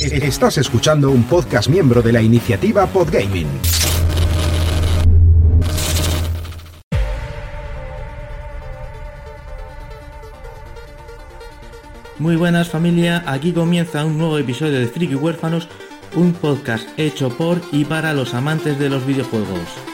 Estás escuchando un podcast miembro de la iniciativa Podgaming. Muy buenas familia, aquí comienza un nuevo episodio de Friki Huérfanos, un podcast hecho por y para los amantes de los videojuegos.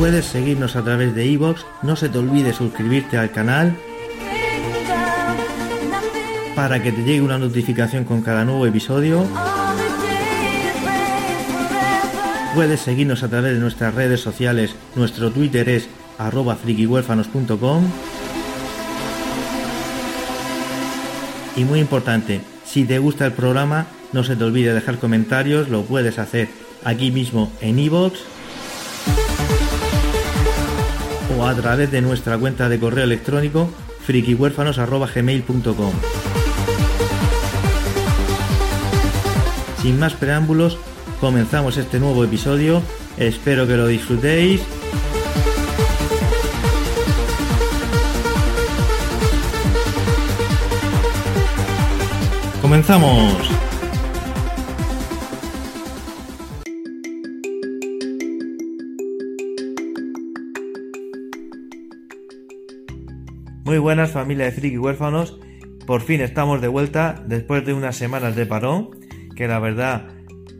Puedes seguirnos a través de iVoox, no se te olvide suscribirte al canal para que te llegue una notificación con cada nuevo episodio. Puedes seguirnos a través de nuestras redes sociales, nuestro Twitter es arroba frikihuérfanos.com Y muy importante, si te gusta el programa, no se te olvide dejar comentarios, lo puedes hacer aquí mismo en iVoox o a través de nuestra cuenta de correo electrónico frikihuérfanos.gmail.com Sin más preámbulos, comenzamos este nuevo episodio. Espero que lo disfrutéis. ¡Comenzamos! Muy buenas familia de friki huérfanos. Por fin estamos de vuelta después de unas semanas de parón, que la verdad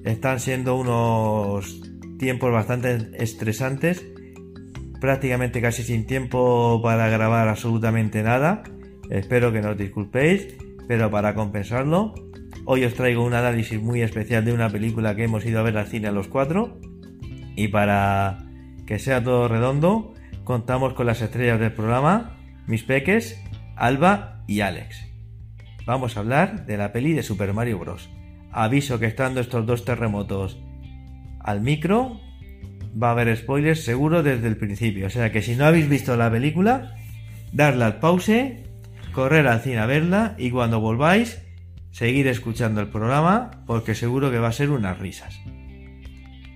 están siendo unos tiempos bastante estresantes. Prácticamente casi sin tiempo para grabar absolutamente nada. Espero que no os disculpéis, pero para compensarlo, hoy os traigo un análisis muy especial de una película que hemos ido a ver al cine a los cuatro. Y para que sea todo redondo, contamos con las estrellas del programa mis peques, Alba y Alex. Vamos a hablar de la peli de Super Mario Bros. Aviso que estando estos dos terremotos al micro, va a haber spoilers seguro desde el principio. O sea que si no habéis visto la película, darle al pause, correr al cine a verla y cuando volváis, seguir escuchando el programa porque seguro que va a ser unas risas.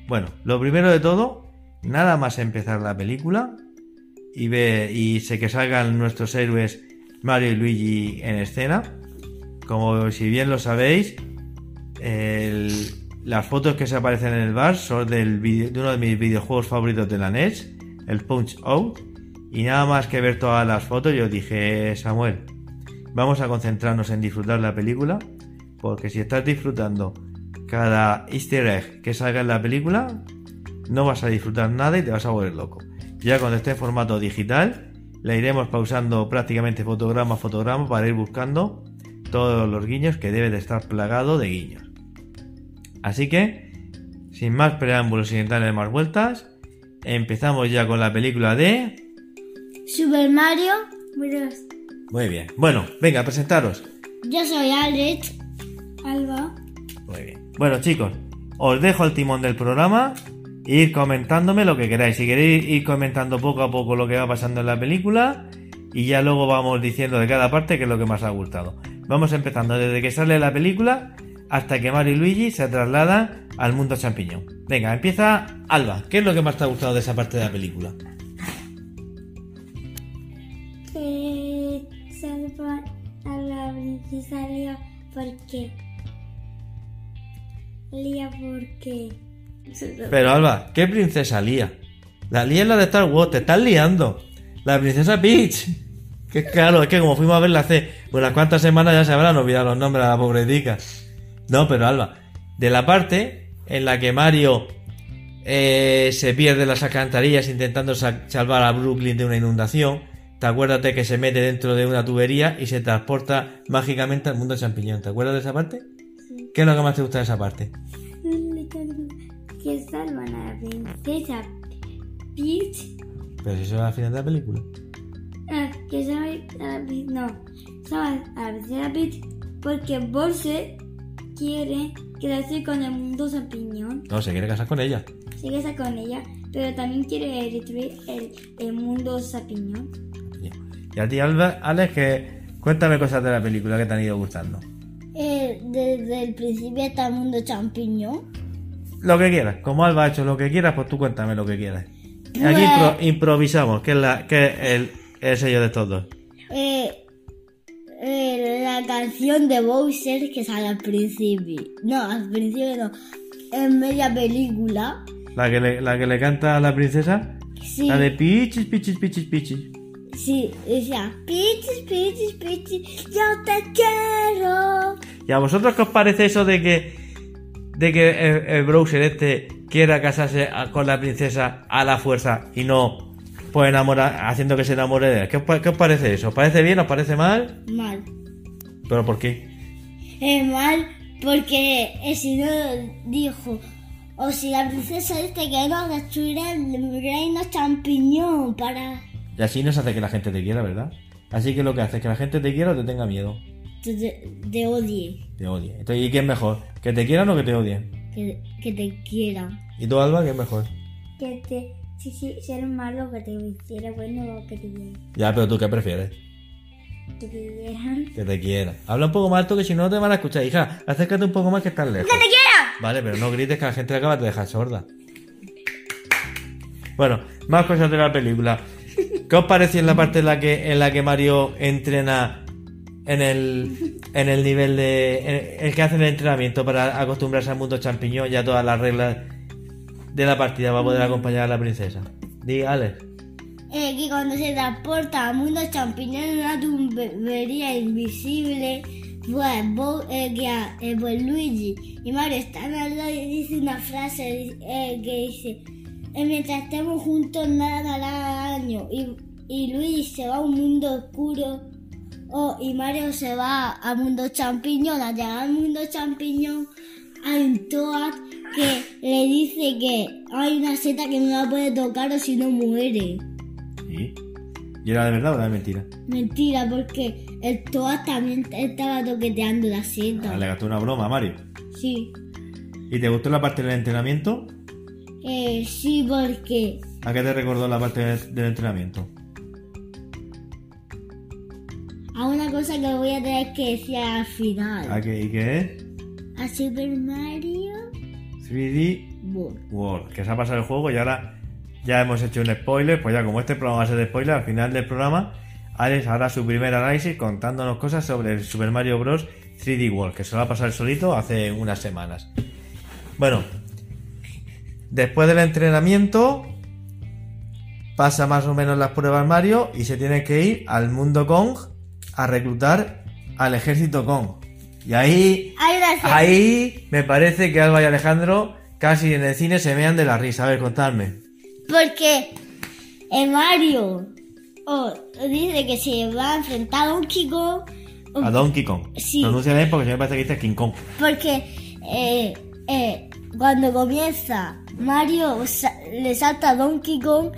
Bueno, lo primero de todo, nada más empezar la película, y ve y sé que salgan nuestros héroes Mario y Luigi en escena. Como si bien lo sabéis, las fotos que se aparecen en el bar son del de uno de mis videojuegos favoritos de la NES, el Punch Out. Y nada más que ver todas las fotos, yo dije, Samuel, vamos a concentrarnos en disfrutar la película, porque si estás disfrutando cada easter egg que salga en la película, no vas a disfrutar nada y te vas a volver loco. Ya cuando esté en formato digital, le iremos pausando prácticamente fotograma a fotograma para ir buscando todos los guiños que debe de estar plagado de guiños. Así que, sin más preámbulos y sin darle más vueltas, empezamos ya con la película de... Super Mario Bros. Muy bien. Bueno, venga, presentaros. Yo soy Alex. Alba. Muy bien. Bueno, chicos, os dejo el timón del programa ir comentándome lo que queráis. Si queréis ir comentando poco a poco lo que va pasando en la película y ya luego vamos diciendo de cada parte qué es lo que más ha gustado. Vamos empezando desde que sale la película hasta que Mario y Luigi se trasladan al mundo champiñón. Venga, empieza Alba. ¿Qué es lo que más te ha gustado de esa parte de la película? Que salva a la princesa Lía porque... Lía porque... Pero Alba, ¿qué princesa Lía? La Lía es la de Star Wars, te estás liando. La princesa Peach. Que claro, es que como fuimos a verla hace unas cuantas semanas ya se habrán olvidado los nombres de la pobretica. No, pero Alba, de la parte en la que Mario eh, se pierde las alcantarillas intentando salvar a Brooklyn de una inundación, te acuérdate que se mete dentro de una tubería y se transporta mágicamente al mundo champiñón. ¿Te acuerdas de esa parte? ¿Qué es lo que más te gusta de esa parte? Pero si eso es al final de la película. Ah, que salvan a la No, a la porque Bolse quiere quedarse con el mundo champiñón. No, se quiere casar con ella. Se casa con ella, pero también quiere destruir el, el mundo champiñón. Y a ti, Alba- Alex, que cuéntame cosas de la película que te han ido gustando. Eh, desde el principio está el mundo champiñón. Lo que quieras. Como Alba ha hecho lo que quieras, pues tú cuéntame lo que quieras. Aquí impro- improvisamos, que es, la, que es el, el sello de estos dos. Eh, eh, la canción de Bowser que sale al principio. No, al principio no. En media película. La que le, la que le canta a la princesa. Sí, La de pichis, pichis, pichis, pichis. sí, decía, pichis, pichis, pichis, yo te quiero. ¿Y a vosotros qué os parece eso de que de que el, el browser este quiera casarse a- con la princesa a la fuerza y no pues enamorar, haciendo que se enamore de él? ¿Qué os, pa- qué os parece eso? ¿Os parece bien? ¿Os parece mal? Mal. ¿Pero por qué? Es mal porque eh, si no dijo, o si la princesa dice que no destruirá el reino champiñón para Y así no se hace que la gente te quiera, ¿verdad? Así que lo que hace es que la gente te quiera o te tenga miedo, te, te odie, te odie. Entonces, ¿y qué es mejor? ¿Que te quieran o que te odien? que, que te quiera. ¿Y tú, Alba, qué es mejor? Que te, si, si, ser malo, que te hiciera bueno o que te quieran. Ya, pero tú qué prefieres? Que te quieran. Que te quiera. Habla un poco más alto que si no te van a escuchar. Hija, acércate un poco más que estás lejos. ¡Que te quieran! Vale, pero no grites que la gente acaba de dejar sorda. Bueno, más cosas de la película. ¿Qué os pareció en la parte en la que, en la que Mario entrena en el, en el nivel de. el que hace el entrenamiento para acostumbrarse al mundo champiñón y a todas las reglas de la partida para poder acompañar a la princesa? Di, Alex. Eh, que cuando se transporta al mundo champiñón en una tubería invisible, pues, eh, que, eh, pues Luigi y Mario están al lado y dice una frase eh, que dice, eh, mientras estemos juntos nada hará daño. Y, y Luigi se va a un mundo oscuro oh, y Mario se va al mundo champiñón. Al llegar al mundo champiñón hay un Toad que le dice que hay una seta que no la puede tocar o si no muere. ¿Y? ¿Y era de verdad o era de mentira? Mentira, porque el Toad también estaba toqueteando la Ah, seta. le gastó una broma a Mario. Sí, ¿Y te gustó la parte del entrenamiento? eh, sí, porque ¿A qué te recordó la parte del entrenamiento? Cosa que voy a tener que decir al final. ¿A qué, ¿Y qué es? A Super Mario 3D World. World, que se ha pasado el juego y ahora ya hemos hecho un spoiler, pues ya como este programa va a ser de spoiler, al final del programa Alex hará su primer análisis contándonos cosas sobre el Super Mario Bros. 3D World, que se lo va a pasar solito hace unas semanas. Bueno, después del entrenamiento pasa más o menos las pruebas Mario y se tiene que ir al mundo Kong a reclutar al ejército Kong. Y ahí Ahí me parece que Alba y Alejandro casi en el cine se mean de la risa. A ver, contadme. Porque el Mario oh, dice que se va a enfrentar a Donkey Kong A Donkey Kong. Sí. Pronuncia bien porque si me parece que dice King Kong. porque eh, eh, cuando comienza Mario sa- le salta a Donkey Kong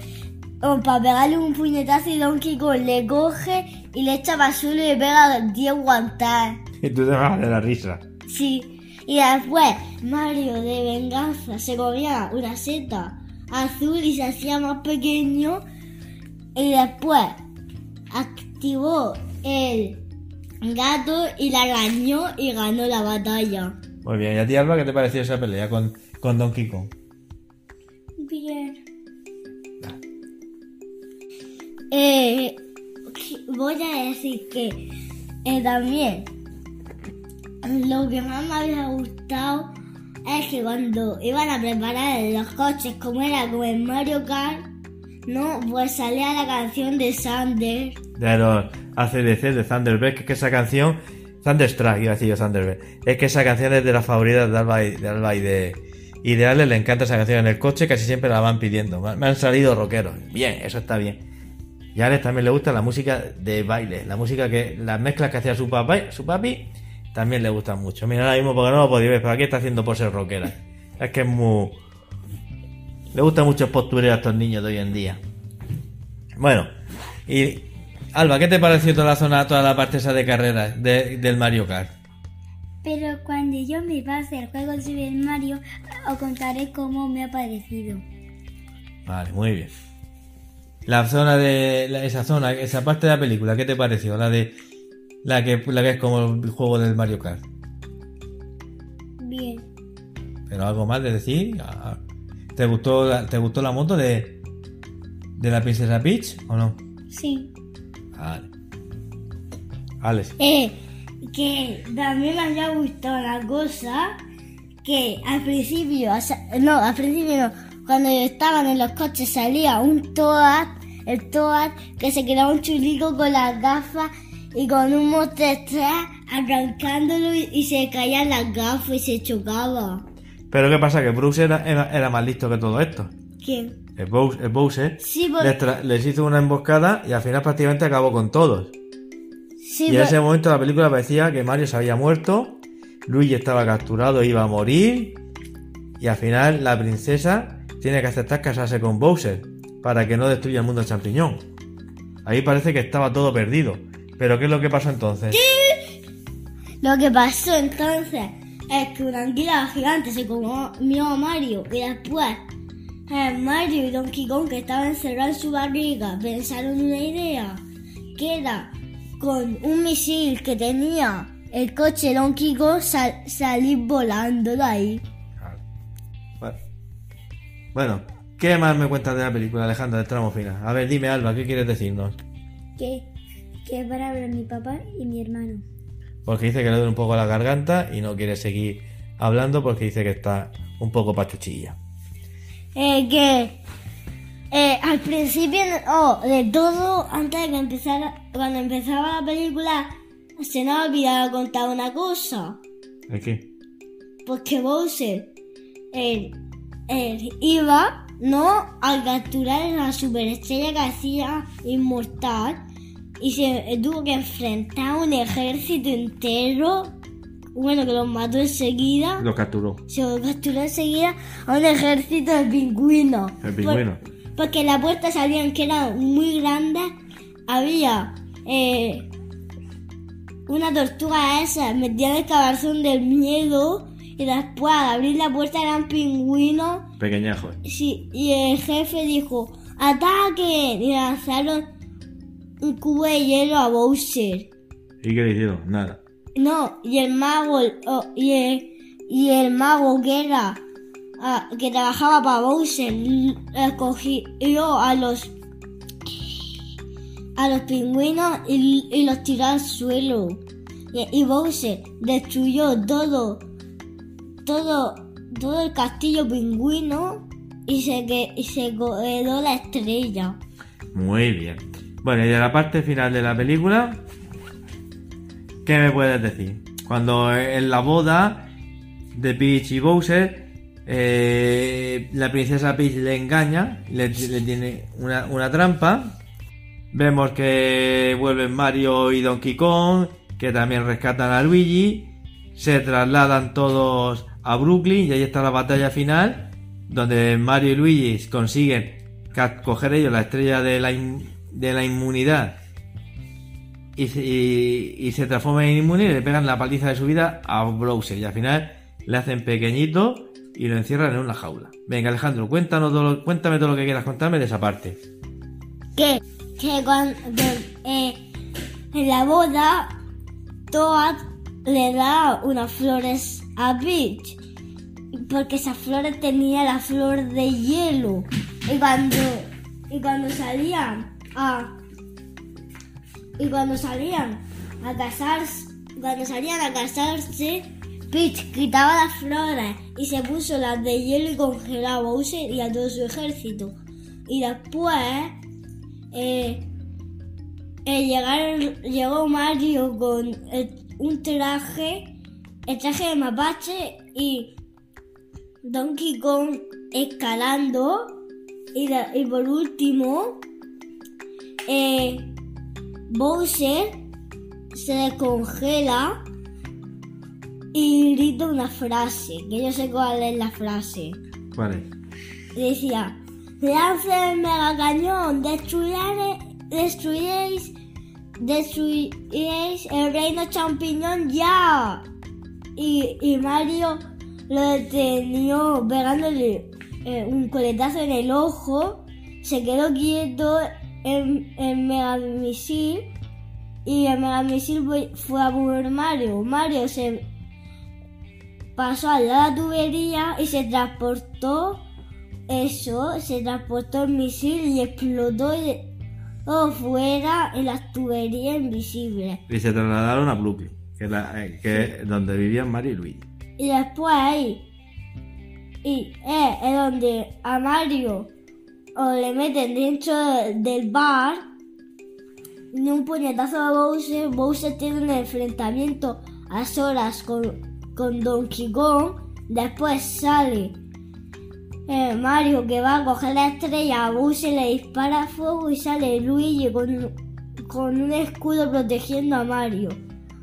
oh, para pegarle un puñetazo y Donkey Kong le coge y le echa suelo y le pega 10 guantas. Y tú te vas de la risa. Sí. Y después Mario de venganza se comía una seta azul y se hacía más pequeño. Y después activó el gato y la arañó y ganó la batalla. Muy bien. ¿Y a ti, Alba, qué te pareció esa pelea con, con Donkey Kong? Eh, voy a decir que eh, también lo que más me había gustado es que cuando iban a preparar los coches como era como en Mario Kart, no, pues salía la canción de Sander. De los ACDC de Thunderbird, que es que esa canción... Thunderstruck, iba a decir yo Thunderbird. Es que esa canción es de las favoritas de Alba y de, Alba y de, y. Le encanta esa canción en el coche, casi siempre la van pidiendo. Me han salido rockeros. Bien, eso está bien. Y a Alex también le gusta la música de baile, la música que, las mezclas que hacía su papá, su papi, también le gustan mucho. Mira, ahora mismo porque no lo podéis ver, pero aquí está haciendo pose rockera. Es que es muy... Le gusta mucho postureo a estos niños de hoy en día. Bueno, y Alba, ¿qué te pareció toda la zona, toda la parte esa de carreras de- del Mario Kart? Pero cuando yo me pase el juego de Super Mario, os contaré cómo me ha parecido. Vale, muy bien. La zona de la- esa zona, esa parte de la película, ¿qué te pareció? La de la que la que es como el juego del Mario Kart. Bien. Pero algo más de decir. Ah, ¿Te gustó la, te gustó la moto de de la princesa Peach o no? Sí. Vale. Alex. Eh, que también me había gustado la cosa que al principio, no, al principio no, cuando estaban en los coches salía un Toad, el Toad que se quedaba un chulico con las gafas y con un monstruo detrás arrancándolo y, se caían las gafas y se chocaba. Pero ¿qué pasa? Que Bruce era, era, era más listo que todo esto. ¿Quién? El Bowser, el Bowser Sí, por- les, hizo una emboscada y al final prácticamente acabó con todos. Sí, Y en por- ese momento la película parecía que Mario se había muerto, Luigi estaba capturado iba a morir, y al final la princesa tiene que aceptar casarse con Bowser para que no destruya el mundo champiñón. Ahí parece que estaba todo perdido. Pero ¿qué es lo que pasó entonces? Lo que pasó entonces es que una anguila gigante se comió a Mario y después eh, Mario y Donkey Kong que estaban encerrados en su barriga pensaron una idea que era con un misil que tenía el coche Donkey Kong sal- salir volando de ahí. Bueno. ¿Qué más me cuentas de la película, Alejandra, del tramo final? A ver, dime, Alba, ¿qué quieres decirnos? Que, que es para ver mi papá y mi hermano. Porque dice que le duele un poco la garganta y no quiere seguir hablando porque dice que está un poco pachuchilla. Eh, que eh, al principio oh, de todo, antes de que empezara, cuando empezaba la película, se nos ha olvidado contar una cosa. ¿El qué? Porque Bowser él, él iba no a capturar a la superestrella que hacía inmortal y se tuvo que enfrentar a un ejército entero. Bueno, que los mató enseguida. Lo capturó. Se lo capturó enseguida a un ejército de pingüinos. El pingüino. Por- porque la puerta sabían que era muy grande. Había eh, una tortuga esa metida en el cabarzón del miedo. Y después al abrir la puerta eran pingüinos. Pequeñajo. Sí, y el jefe dijo, ¡ataquen! Y lanzaron un cubo de hielo a Bowser. ¿Y qué le hicieron? Nada. No, y el mago, oh, y, el, y el mago que era, ah, que trabajaba para Bowser, l- eh, cogió a los, a los pingüinos y, y los tiró al suelo. Y, y Bowser destruyó todo, todo, todo el castillo pingüino y se, que, y se quedó la estrella. Muy bien. Bueno, y de la parte final de la película, ¿qué me puedes decir? Cuando en la boda de Peach y Bowser, eh, la princesa Peach le engaña, le, tiene una, una trampa. Vemos que vuelven Mario y Donkey Kong, que también rescatan a Luigi. Se trasladan todos a Brooklyn y ahí está la batalla final, donde Mario y Luigi consiguen coger ellos la estrella de la, de la inmunidad y se, y- se transforman en inmune y le pegan la paliza de su vida a Browser y al final le hacen pequeñito y lo encierran en una jaula. Venga Alejandro, cuéntanos todo cuéntame todo lo que quieras contarme de esa parte. que, que cuando eh, en la boda Toad le da unas flores a Peach porque esas flores tenía la flor de hielo. Y cuando y cuando salían a y cuando salían a casarse cuando salían a casarse Peach quitaba las flores y se puso las de hielo y congelaba a Bowser y a todo su ejército. Y después eh, eh, llegó Mario con el- un traje, el traje de mapache y Donkey Kong escalando. Y, la- y por último, eh, Bowser se descongela y grita una frase, que yo sé cuál es la frase. ¿Cuál es? Decía, lance el mega cañón, destruyere- destruiréis, destruiréis el reino champiñón ya. Y, Mario lo detenió pegándole eh, un coletazo en el ojo, se quedó quieto en el mega misil y el mega misil fue- a por Mario. Mario se pasó al lado de la tubería y se transportó eso, se transportó el misil y explotó y- oh, fuera en las tuberías invisibles. Y se trasladaron a Brooklyn, que la- eh, que es donde vivían Mario y Luigi. Y después ahí, y eh, es donde a Mario o le meten dentro del bar y un puñetazo a Bowser. Bowser tiene un enfrentamiento a solas con, con Donkey Kong. Después sale eh, Mario que va a coger la estrella. A Bowser le dispara fuego y sale Luigi con, con un escudo protegiendo a Mario.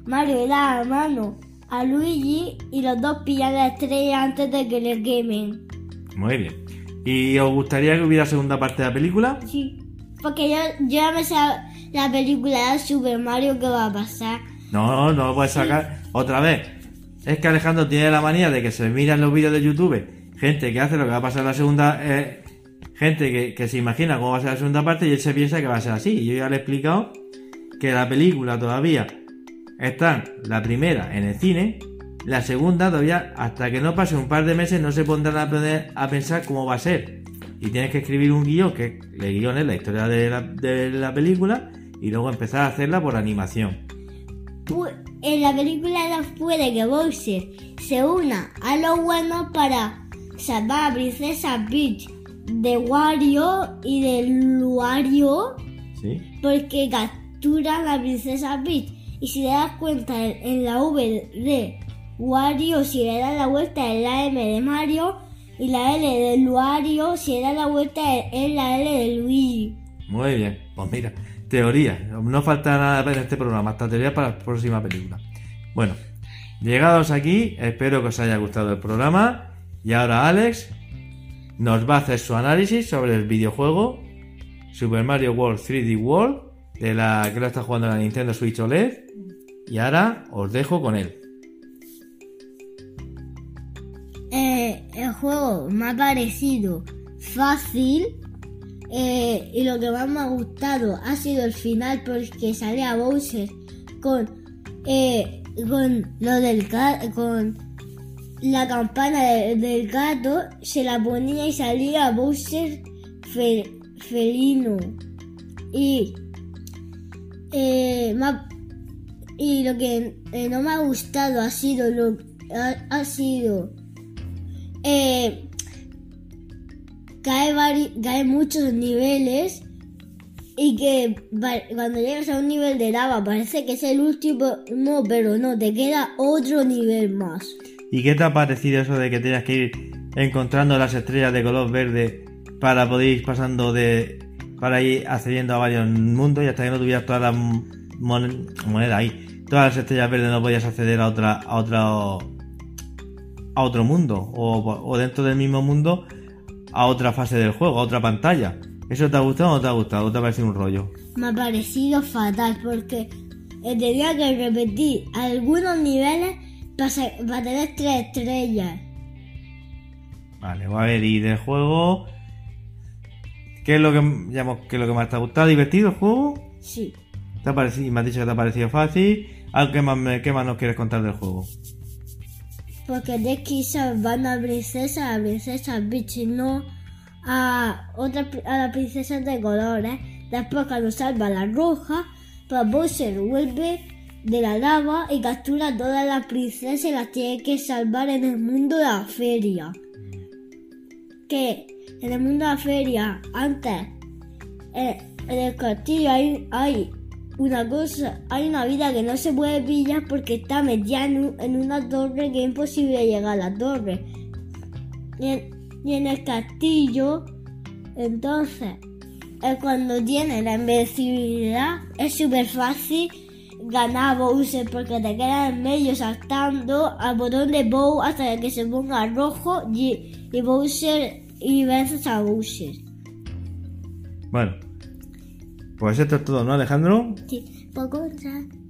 Mario le da la mano a Luigi y los dos pillan la estrella antes de que le quemen. Muy bien. ¿Y os gustaría que hubiera segunda parte de la película? Sí. Porque yo, yo ya me sé la película de Super Mario que va a pasar. No, no lo puedes sacar otra vez. Es que Alejandro tiene la manía de que se miran los vídeos de YouTube, gente que hace lo que va a pasar en la segunda, eh, gente que, que se imagina cómo va a ser la segunda parte y él se piensa que va a ser así. Y yo ya le he explicado que la película todavía está la primera en el cine, la segunda todavía hasta que no pase un par de meses no se pondrán a, poner a pensar cómo va a ser. Y tienes que escribir un guion, que el guion es la historia de la, de la película, y luego empezar a hacerla por animación. En la película no puede que Bowser se una a los buenos para salvar a Princesa Peach de Wario y de Luario ¿Sí? porque capturan a Princesa Peach. Y si te das cuenta en, en la V de Wario, si le das la vuelta es la M de Mario y la L de Luario, si le das la vuelta es la L de Luigi. Muy bien, pues mira, teoría. No falta nada en este programa, hasta teoría para la próxima película. Bueno, llegados aquí, espero que os haya gustado el programa. Y ahora Alex nos va a hacer su análisis sobre el videojuego Super Mario World 3D World, de la que lo está jugando en la Nintendo Switch OLED. Y ahora os dejo con él. Eh, el juego me ha parecido fácil eh, y lo que más me ha gustado ha sido el final porque salía Bowser con eh, con lo del con la campana de- del gato se la ponía y salía Bowser fe- felino y eh, me ha- y lo que eh, no me ha gustado ha sido lo ha, ha sido eh, cae, vari- cae muchos niveles y que cuando llegas a un nivel de lava parece que es el último, no, pero no, te queda otro nivel más. ¿Y qué te ha parecido eso de que tenías que ir encontrando las estrellas de color verde para poder ir pasando de. para ir accediendo a varios mundos y hasta que no tuvieras todas las mon- monedas ahí, todas las estrellas verdes no podías acceder a otra. a otro. a otro mundo o, o dentro del mismo mundo a otra fase del juego, a otra pantalla. ¿Eso te ha gustado o no te ha gustado? ¿O te ha parecido un rollo? Me ha parecido fatal porque eh, tenía que repetir algunos niveles para tener tres estrellas. Vale, a ver, y del juego. ¿Qué es lo que, digamos, qué es lo que más te ha gustado? ¿Divertido el juego? Sí. ¿Te ha parecido, me has dicho que te ha parecido fácil? ¿Algo más, qué más nos quieres contar del juego? Porque de que salvan a la princesa, a la princesa Peach y no a otra a la princesa de colores. Después cuando salva a la roja, pues Bowser vuelve de la lava y captura a todas las princesas y las tiene que salvar en el mundo de la feria. Que en el mundo de la feria, antes, eh, en el castillo hay, hay una cosa, hay una vida que no se puede pillar porque está metida en, un- en una torre que es imposible llegar a la torre. Y en, el castillo, entonces, es cuando tiene la invencibilidad, es súper fácil ganar Bowser porque te quedas en medio saltando al botón de Bow hasta que se ponga rojo y, y Bowser y vences a Bowser. Bueno, pues esto es todo, ¿no, Alejandro? Sí,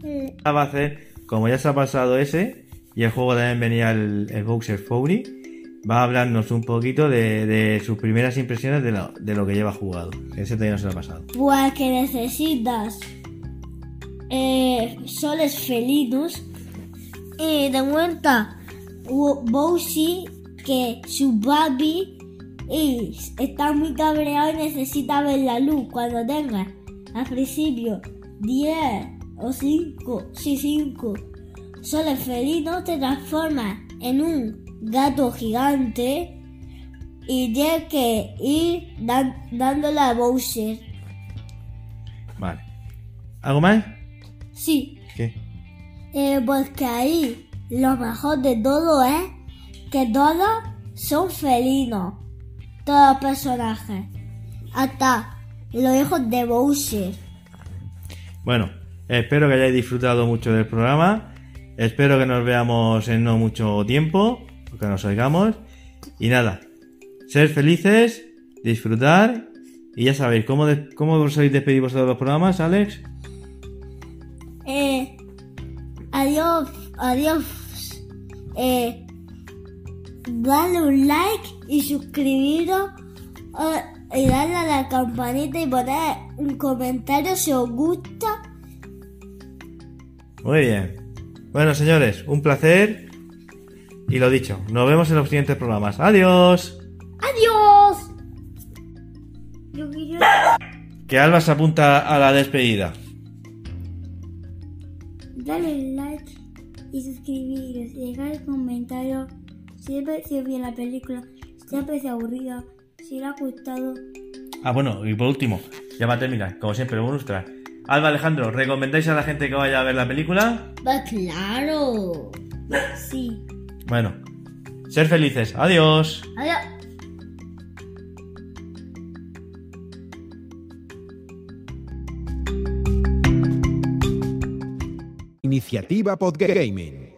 eh, Va a hacer, como ya se ha pasado ese, y el juego también venía el, el Bowser Fury, va a hablarnos un poquito de, de sus primeras impresiones de lo, de lo que lleva jugado. Ese todavía no se lo ha pasado. pues que necesitas eh, soles felinos y de vuelta Bowser que su baby y está muy cabreado y necesita ver la luz cuando tenga al principio 10 o 5, sí 5 soles felinos te transforma en un gato gigante y tienes que ir dan- dándole a Bowser. Vale. ¿Algo más? Sí, ¿Qué? eh, porque ahí lo mejor de todo es que todos son felinos. Todos los personajes. Hasta los hijos de Bowser. Bueno, espero que hayáis disfrutado mucho del programa. Espero que nos veamos en no mucho tiempo, que nos oigamos. Y nada, ser felices, disfrutar. Y ya sabéis, ¿cómo, de- cómo os sois despedir vosotros de los programas, Alex? Eh, adiós, adiós. Eh, dale un like y suscribiros. eh, y darle a la campanita y poner un comentario si os gusta. Muy bien. Bueno, señores, un placer. Y lo dicho, nos vemos en los siguientes programas. Adiós. ¡Adiós! Yo quiero Que Alba se apunta a la despedida. darle like y suscribiros y dejar el comentario si os pareció bien la película, si os parecido aburrida, si ha gustado. Ah, bueno, y por último, ya va a terminar, como siempre, bonus track. Alba Alejandro, ¿recomendáis a la gente que vaya a ver la película? Pues claro. Sí. Bueno, ser felices. Adiós. Adiós. Iniciativa Podgaming.